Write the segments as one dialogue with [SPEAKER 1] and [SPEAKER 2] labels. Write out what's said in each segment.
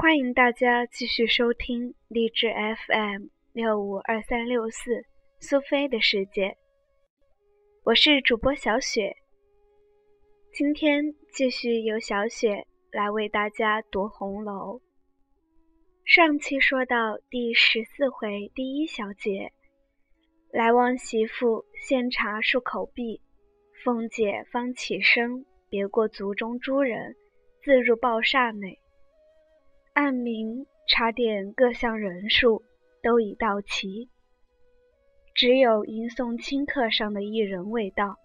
[SPEAKER 1] 欢迎大家继续收听励志 FM 六五二三六四苏菲的世界，我是主播小雪。今天继续由小雪来为大家读红楼。上期说到第十四回第一小节，来往媳妇献茶漱口毕，凤姐方起身，别过族中诸人，自入报厦内。按名查点各项人数都已到齐，只有迎送清客上的一人未到。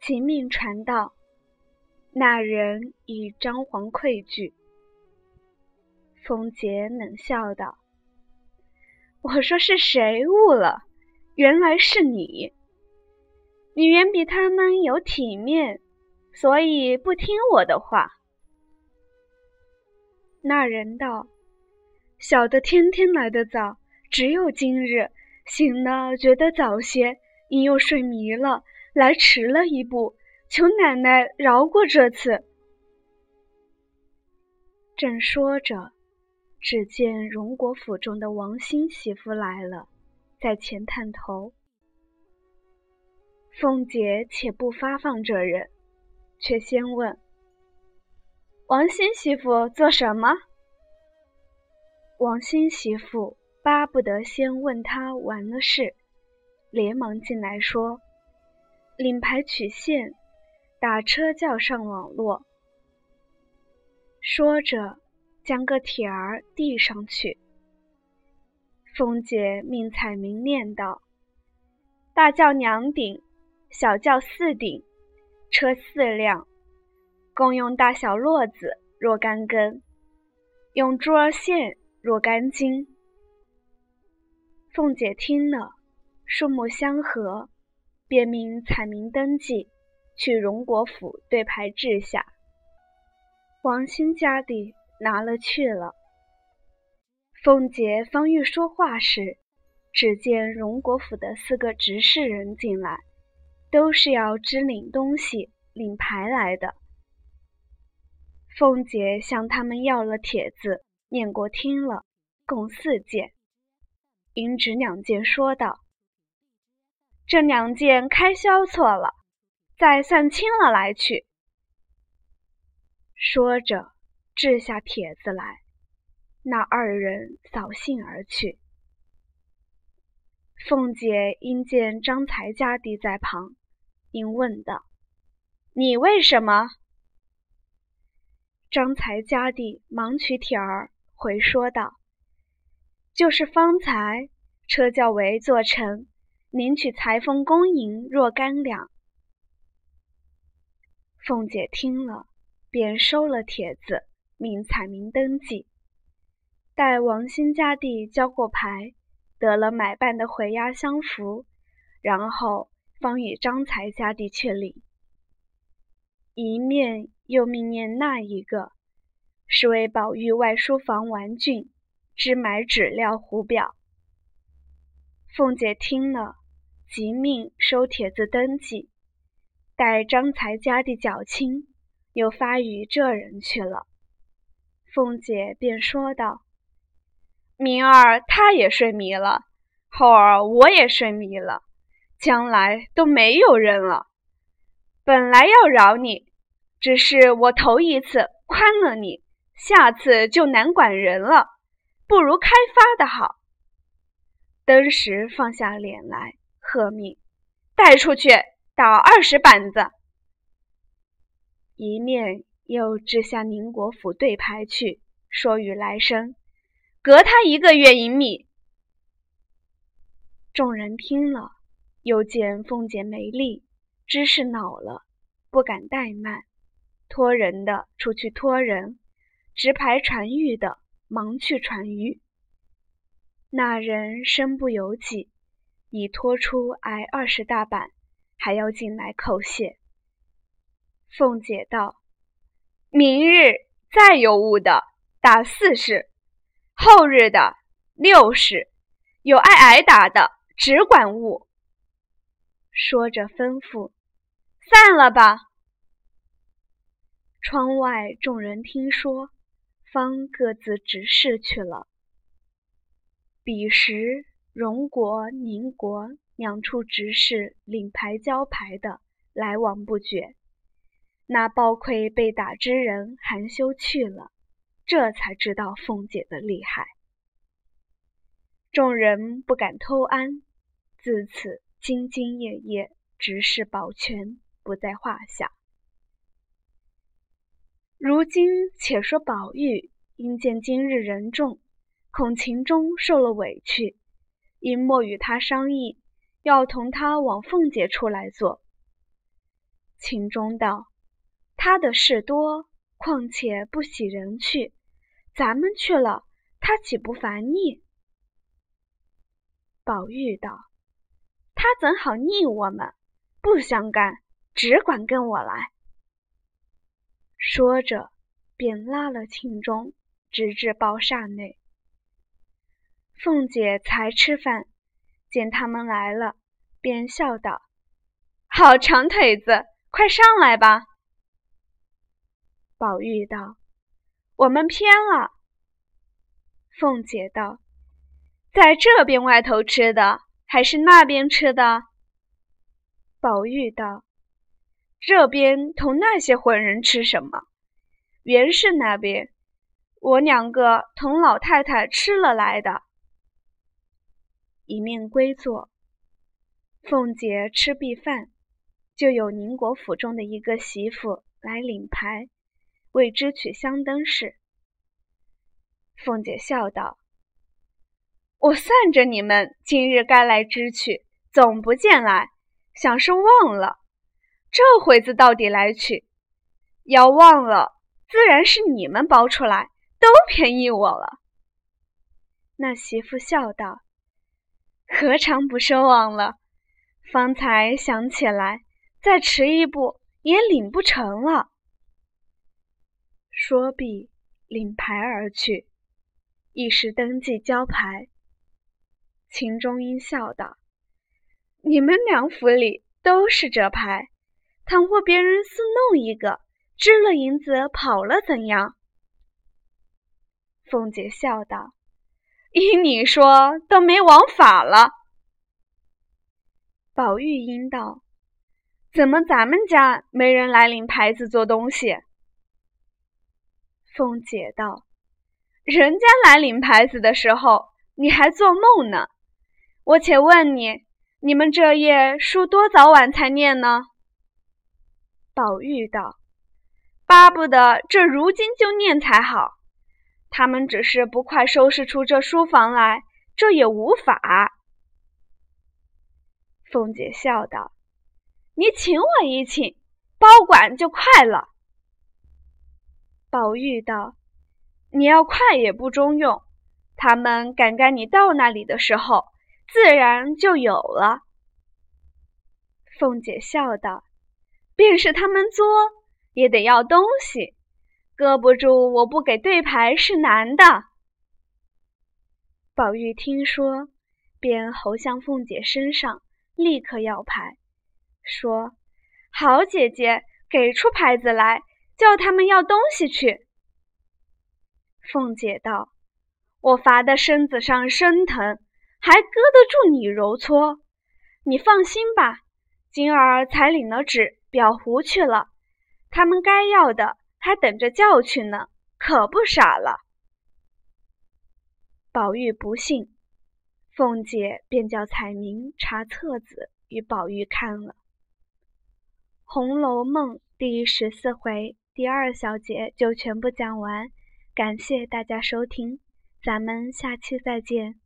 [SPEAKER 1] 其命传道，那人已张皇愧惧。凤姐冷笑道：“我说是谁误了？原来是你。你远比他们有体面，所以不听我的话。”那人道：“小的天天来的早，只有今日醒了觉得早些，因又睡迷了，来迟了一步，求奶奶饶过这次。”正说着。只见荣国府中的王新媳妇来了，在前探头。凤姐且不发放这人，却先问：“王新媳妇做什么？”王新媳妇巴不得先问他完了事，连忙进来说：“领牌取现，打车叫上网络。”说着。将个帖儿递上去，凤姐命彩明念道：“大轿两顶，小轿四顶，车四辆，共用大小络子若干根，用珠儿线若干斤。”凤姐听了，数目相合，便命彩明登记，去荣国府对牌治下。王兴家底。拿了去了。凤姐方欲说话时，只见荣国府的四个执事人进来，都是要支领东西、领牌来的。凤姐向他们要了帖子，念过听了，共四件。引指两件，说道：“这两件开销错了，再算清了来去。”说着。掷下帖子来，那二人扫兴而去。凤姐因见张才家弟在旁，因问道：“你为什么？”张才家弟忙取帖儿回说道：“就是方才车轿为做成，领取裁缝工银若干两。”凤姐听了，便收了帖子。命彩明登记，待王兴家弟交过牌，得了买办的回押相符，然后方与张才家弟确立。一面又命念那一个，是为宝玉外书房玩具，只买纸料糊表。凤姐听了，即命收帖子登记，待张才家的缴清，又发与这人去了。凤姐便说道：“明儿他也睡迷了，后儿我也睡迷了，将来都没有人了。本来要饶你，只是我头一次宽了你，下次就难管人了，不如开发的好。”登时放下脸来，喝命：“带出去打二十板子！”一面。又掷下宁国府对牌去，说与来生，隔他一个月银米。众人听了，又见凤姐没力，知是恼了，不敢怠慢，托人的出去托人，执牌传谕的忙去传谕。那人身不由己，已拖出挨二十大板，还要进来叩谢。凤姐道。明日再有误的打四十，后日的六十，有挨挨打的只管误。说着吩咐：“散了吧。”窗外众人听说，方各自执事去了。彼时，荣国、宁国两处执事领牌交牌的来往不绝。那抱愧被打之人含羞去了，这才知道凤姐的厉害。众人不敢偷安，自此兢兢业业，执事保全，不在话下。如今且说宝玉，因见今日人众，恐秦钟受了委屈，因莫与他商议，要同他往凤姐处来坐。秦钟道：“他的事多，况且不喜人去，咱们去了，他岂不烦腻？”宝玉道：“他怎好腻我们？不相干，只管跟我来。”说着，便拉了秦钟，直至包厦内。凤姐才吃饭，见他们来了，便笑道：“好长腿子，快上来吧。”宝玉道：“我们偏了。”凤姐道：“在这边外头吃的，还是那边吃的？”宝玉道。这边同那些混人吃什么？袁氏那边，我两个同老太太吃了来的。一面归坐，凤姐吃毕饭，就有宁国府中的一个媳妇来领牌，为支取香灯事。凤姐笑道：“我算着你们今日该来支取，总不见来，想是忘了。”这会子到底来取，要忘了，自然是你们包出来，都便宜我了。那媳妇笑道：“何尝不是忘了？方才想起来，再迟一步也领不成了。”说毕，领牌而去，一时登记交牌。秦钟英笑道：“你们两府里都是这牌。”倘或别人私弄一个，支了银子跑了，怎样？凤姐笑道：“依你说，都没王法了。”宝玉应道：“怎么咱们家没人来领牌子做东西？”凤姐道：“人家来领牌子的时候，你还做梦呢。我且问你，你们这夜书多早晚才念呢？”宝玉道：“巴不得这如今就念才好。他们只是不快收拾出这书房来，这也无法。”凤姐笑道：“你请我一请，包管就快了。”宝玉道：“你要快也不中用，他们赶赶你到那里的时候，自然就有了。”凤姐笑道。便是他们作，也得要东西，搁不住我不给对牌是难的。宝玉听说，便猴向凤姐身上，立刻要牌，说：“好姐姐，给出牌子来，叫他们要东西去。”凤姐道：“我罚的身子上生疼，还搁得住你揉搓？你放心吧，今儿才领了旨。”裱糊去了，他们该要的还等着叫去呢，可不傻了。宝玉不信，凤姐便叫彩明查册子与宝玉看了《红楼梦》第十四回第二小节就全部讲完，感谢大家收听，咱们下期再见。